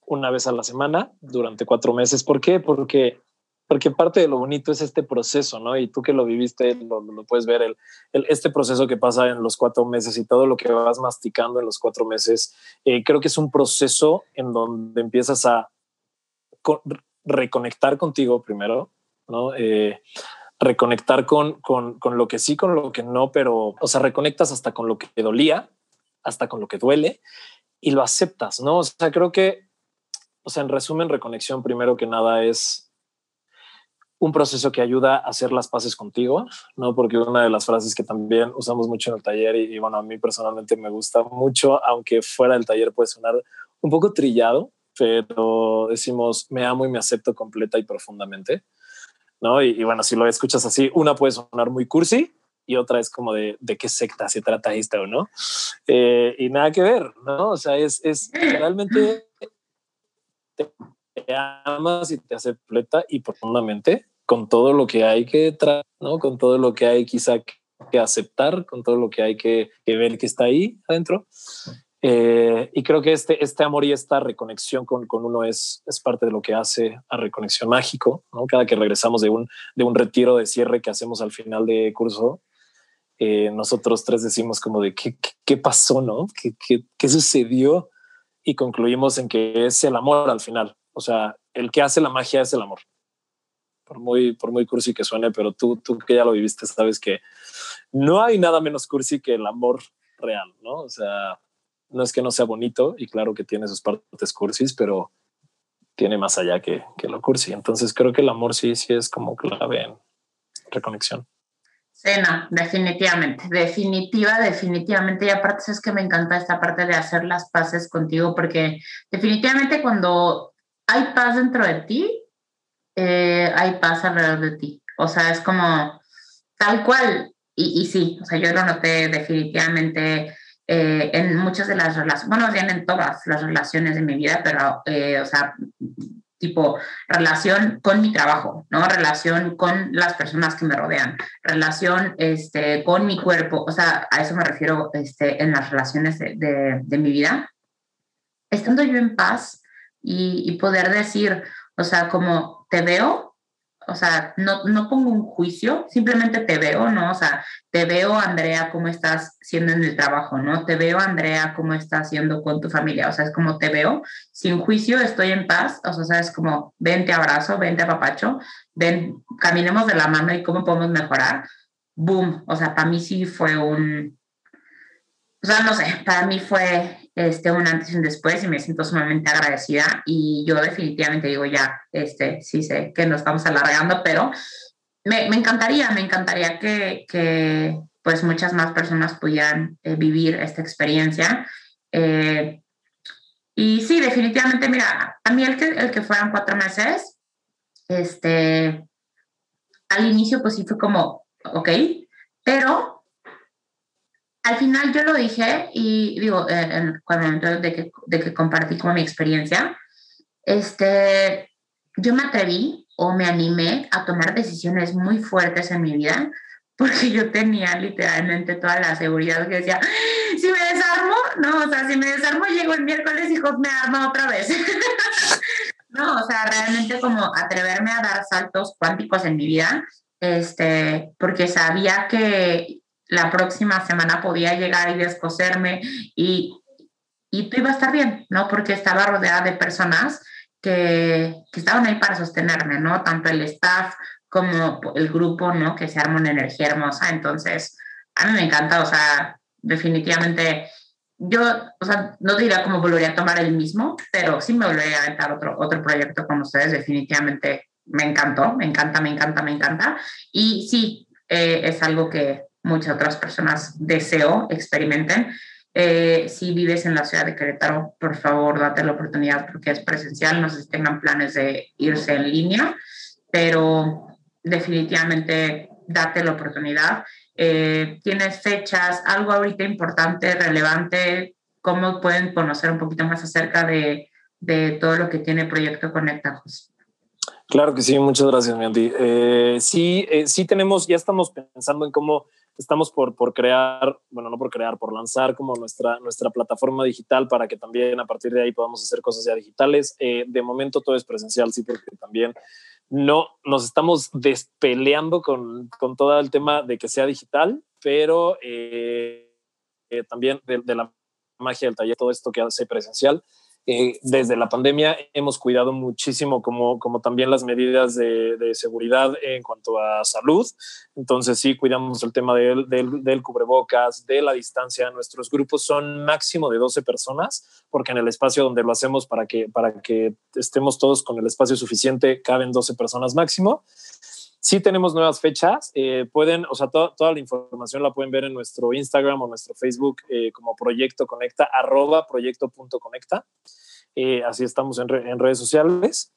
una vez a la semana durante cuatro meses. ¿Por qué? Porque, porque parte de lo bonito es este proceso, ¿no? Y tú que lo viviste, lo, lo puedes ver, el, este proceso que pasa en los cuatro meses y todo lo que vas masticando en los cuatro meses, eh, creo que es un proceso en donde empiezas a reconectar contigo primero, ¿no? Eh, reconectar con, con, con, lo que sí, con lo que no, pero, o sea, reconectas hasta con lo que dolía, hasta con lo que duele y lo aceptas, ¿no? O sea, creo que, o sea, en resumen, reconexión primero que nada es un proceso que ayuda a hacer las paces contigo, ¿no? Porque una de las frases que también usamos mucho en el taller y, y bueno, a mí personalmente me gusta mucho, aunque fuera del taller puede sonar un poco trillado, pero decimos, me amo y me acepto completa y profundamente. ¿no? Y, bueno, si lo escuchas así, una puede sonar muy cursi y otra es como de, de qué secta se trata esto, ¿no? Eh, y nada que ver, ¿no? O sea, es, es realmente te, amas y te hace completa y profundamente con todo lo que hay que tratar, ¿no? Con todo lo que hay quizá que aceptar, con todo lo que hay que, que ver que está ahí adentro. Eh, y creo que este, este amor y esta reconexión con, con, uno es, es parte de lo que hace a Reconexión Mágico. ¿no? Cada que regresamos de un, de un retiro de cierre que hacemos al final de curso, eh, nosotros tres decimos como de qué, qué, pasó, ¿no? ¿Qué, ¿Qué, qué, sucedió? Y concluimos en que es el amor al final. O sea, el que hace la magia es el amor. Por muy, por muy cursi que suene, pero tú, tú que ya lo viviste, sabes que no hay nada menos cursi que el amor real, ¿no? O sea, no es que no sea bonito y claro que tiene sus partes cursis, pero tiene más allá que, que lo cursi. Entonces creo que el amor sí, sí es como clave en reconexión. Sí, no, definitivamente, definitiva, definitivamente. Y aparte es que me encanta esta parte de hacer las paces contigo, porque definitivamente cuando hay paz dentro de ti, eh, hay paz alrededor de ti. O sea, es como tal cual. Y, y sí, o sea, yo lo noté definitivamente eh, en muchas de las relaciones, bueno, bien en todas las relaciones de mi vida, pero, eh, o sea, tipo relación con mi trabajo, ¿no? Relación con las personas que me rodean, relación este, con mi cuerpo, o sea, a eso me refiero este, en las relaciones de, de, de mi vida. Estando yo en paz y, y poder decir, o sea, como te veo, o sea, no, no pongo un juicio, simplemente te veo, ¿no? O sea, te veo, Andrea, cómo estás siendo en el trabajo, ¿no? Te veo, Andrea, cómo estás haciendo con tu familia, o sea, es como te veo, sin juicio, estoy en paz, o sea, es como, ven, te abrazo, ven, te apapacho, ven, caminemos de la mano y cómo podemos mejorar. Boom, o sea, para mí sí fue un, o sea, no sé, para mí fue este, un antes y un después y me siento sumamente agradecida y yo definitivamente digo ya, este, sí sé que nos estamos alargando, pero me, me encantaría, me encantaría que, que, pues muchas más personas pudieran eh, vivir esta experiencia. Eh, y sí, definitivamente, mira, a mí el que, el que fueran cuatro meses, este, al inicio pues sí fue como, ok, pero al final yo lo dije y digo, eh, cuando de que, de que compartí como mi experiencia, este, yo me atreví o me animé a tomar decisiones muy fuertes en mi vida porque yo tenía literalmente toda la seguridad que decía, si me desarmo, no, o sea, si me desarmo llego el miércoles y me arma otra vez. no, o sea, realmente como atreverme a dar saltos cuánticos en mi vida, este, porque sabía que la próxima semana podía llegar y descoserme y, y iba a estar bien, ¿no? Porque estaba rodeada de personas que, que, estaban ahí para sostenerme, ¿no? Tanto el staff como el grupo, ¿no? Que se arma una energía hermosa. Entonces, a mí me encanta, o sea, definitivamente, yo, o sea, no diría cómo volvería a tomar el mismo, pero sí me volvería a aventar otro, otro proyecto con ustedes, definitivamente me encantó, me encanta, me encanta, me encanta. Y sí, eh, es algo que muchas otras personas deseo experimenten. Eh, si vives en la ciudad de Querétaro, por favor, date la oportunidad porque es presencial. No sé si tengan planes de irse en línea, pero definitivamente date la oportunidad. Eh, tienes fechas, algo ahorita importante, relevante, cómo pueden conocer un poquito más acerca de, de todo lo que tiene Proyecto Conectajos. Claro que sí, muchas gracias, Mandy. Eh, sí, eh, sí tenemos, ya estamos pensando en cómo estamos por, por crear, bueno, no por crear, por lanzar como nuestra, nuestra plataforma digital para que también a partir de ahí podamos hacer cosas ya digitales. Eh, de momento todo es presencial, sí, porque también no nos estamos despeleando con, con todo el tema de que sea digital, pero eh, eh, también de, de, la magia del taller, todo esto que hace presencial. Eh, desde la pandemia hemos cuidado muchísimo como, como también las medidas de, seguridad en cuanto a salud. Entonces sí, cuidamos el tema del, del, cubrebocas, de la distancia. Nuestros grupos son máximo de 12 personas, porque en el espacio donde lo hacemos para que, para que estemos todos con el espacio suficiente, caben 12 personas máximo. Sí tenemos nuevas fechas, eh, pueden, o sea, toda la información la pueden ver en nuestro Instagram o nuestro Facebook eh, como Proyecto Conecta, arroba proyecto.conecta. Eh, así estamos en, redes sociales.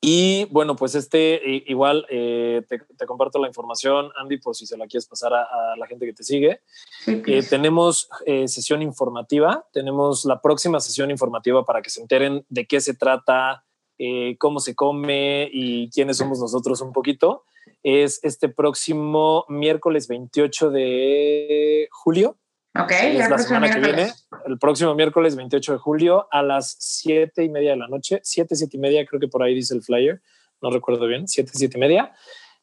Y bueno, pues este igual te, comparto la información, Andy, por si se la quieres pasar a, la gente que te sigue. tenemos sesión informativa, tenemos la próxima sesión informativa para que se enteren de qué se trata, eh, cómo se come y quiénes somos nosotros un poquito, es este próximo miércoles 28 de julio. Ok, es la semana que viene. El próximo miércoles 28 de julio a las 7 y media de la noche, 7, 7 y media, creo que por ahí dice el flyer, no recuerdo bien, 7, 7 y media,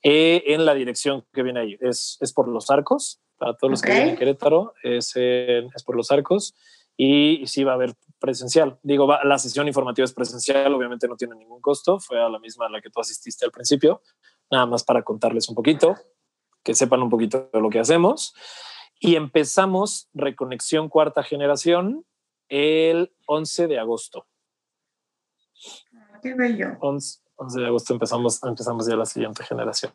eh, en la dirección que viene ahí. Es, es por los arcos, para todos los que vienen en Querétaro, es, es por los arcos y sí va a haber presencial. Digo, la sesión informativa es presencial, obviamente no tiene ningún costo, fue a la misma a la que tú asististe al principio, nada más para contarles un poquito, que sepan un poquito de lo que hacemos. Y empezamos Reconexión Cuarta Generación el 11 de agosto. Qué bello. 11, de agosto empezamos, empezamos ya la siguiente generación.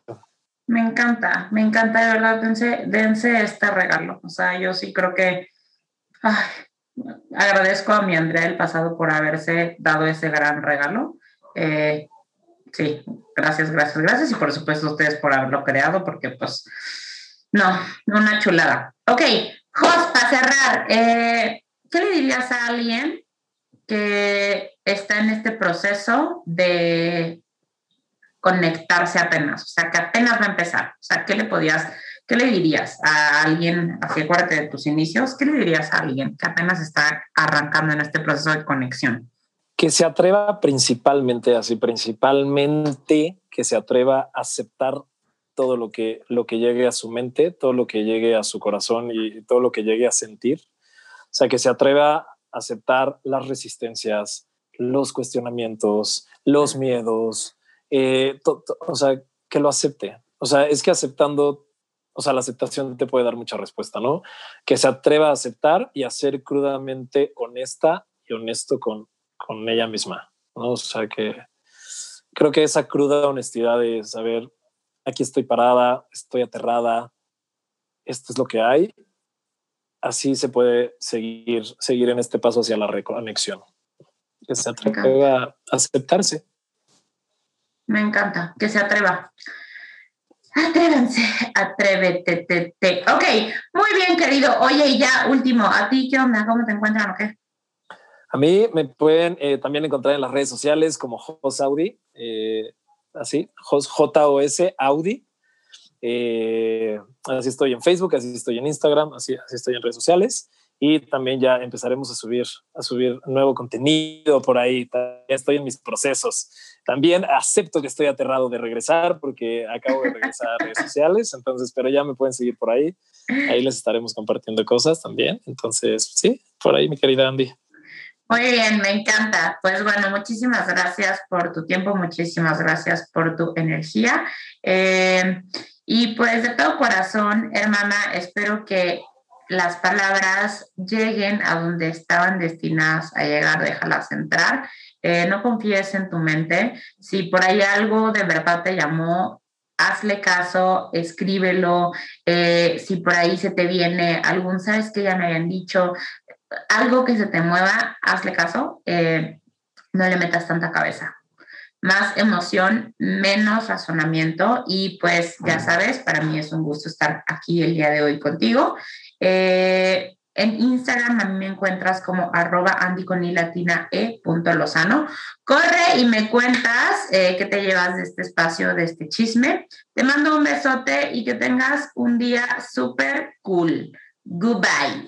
Me encanta, me encanta, de verdad, dense, dense este regalo. O sea, yo sí creo que ay, agradezco a mi Andrea del pasado por haberse dado ese gran regalo. Eh, sí, gracias, gracias, gracias. Y por supuesto ustedes por haberlo creado, porque pues, no, una chulada. Ok, Jos, para cerrar, eh, ¿qué le dirías a alguien que está en este proceso de conectarse apenas? O sea, que apenas va a empezar. O sea, ¿qué le podías ¿Qué le dirías a alguien, acuérdate de tus inicios, qué le dirías a alguien que apenas está arrancando en este proceso de conexión? Que se atreva principalmente, así principalmente que se atreva a aceptar todo lo que, lo que llegue a su mente, todo lo que llegue a su corazón y todo lo que llegue a sentir. O sea, que se atreva a aceptar las resistencias, los cuestionamientos, los miedos, eh, o sea, que lo acepte. O sea, es que aceptando o sea, la aceptación te puede dar mucha respuesta, ¿no? Que se atreva a aceptar y a ser crudamente honesta y honesto con, con ella misma, ¿no? O sea, que creo que esa cruda honestidad de saber, aquí estoy parada, estoy aterrada, esto es lo que hay, así se puede seguir, seguir en este paso hacia la reconexión. Que se atreva a aceptarse. Me encanta, que se atreva. Atrévanse, atrévete, te, te. Ok, muy bien, querido. Oye, y ya último, ¿a ti qué onda? ¿Cómo te encuentran o qué? A mí me pueden eh, también encontrar en las redes sociales como Jos Audi, eh, así, Jos, Audi. Eh, así estoy en Facebook, así estoy en Instagram, así, así estoy en redes sociales y también ya empezaremos a subir, a subir nuevo contenido por ahí. Estoy en mis procesos. También acepto que estoy aterrado de regresar porque acabo de regresar a redes sociales, entonces, pero ya me pueden seguir por ahí. Ahí les estaremos compartiendo cosas también. Entonces, sí, por ahí, mi querida Andy. Muy bien, me encanta. Pues bueno, muchísimas gracias por tu tiempo, muchísimas gracias por tu energía. Eh, y pues de todo corazón, hermana, espero que las palabras lleguen a donde estaban destinadas a llegar, déjalas entrar eh, no confíes en tu mente. Si por ahí algo de verdad te llamó, hazle caso, escríbelo. Eh, si por ahí se te viene algún, sabes que ya me habían dicho, algo que se te mueva, hazle caso. Eh, no le metas tanta cabeza. Más emoción, menos razonamiento y pues ya sabes, para mí es un gusto estar aquí el día de hoy contigo. En Instagram a mí me encuentras como arroba e Corre y me cuentas eh, qué te llevas de este espacio, de este chisme. Te mando un besote y que tengas un día súper cool. Goodbye.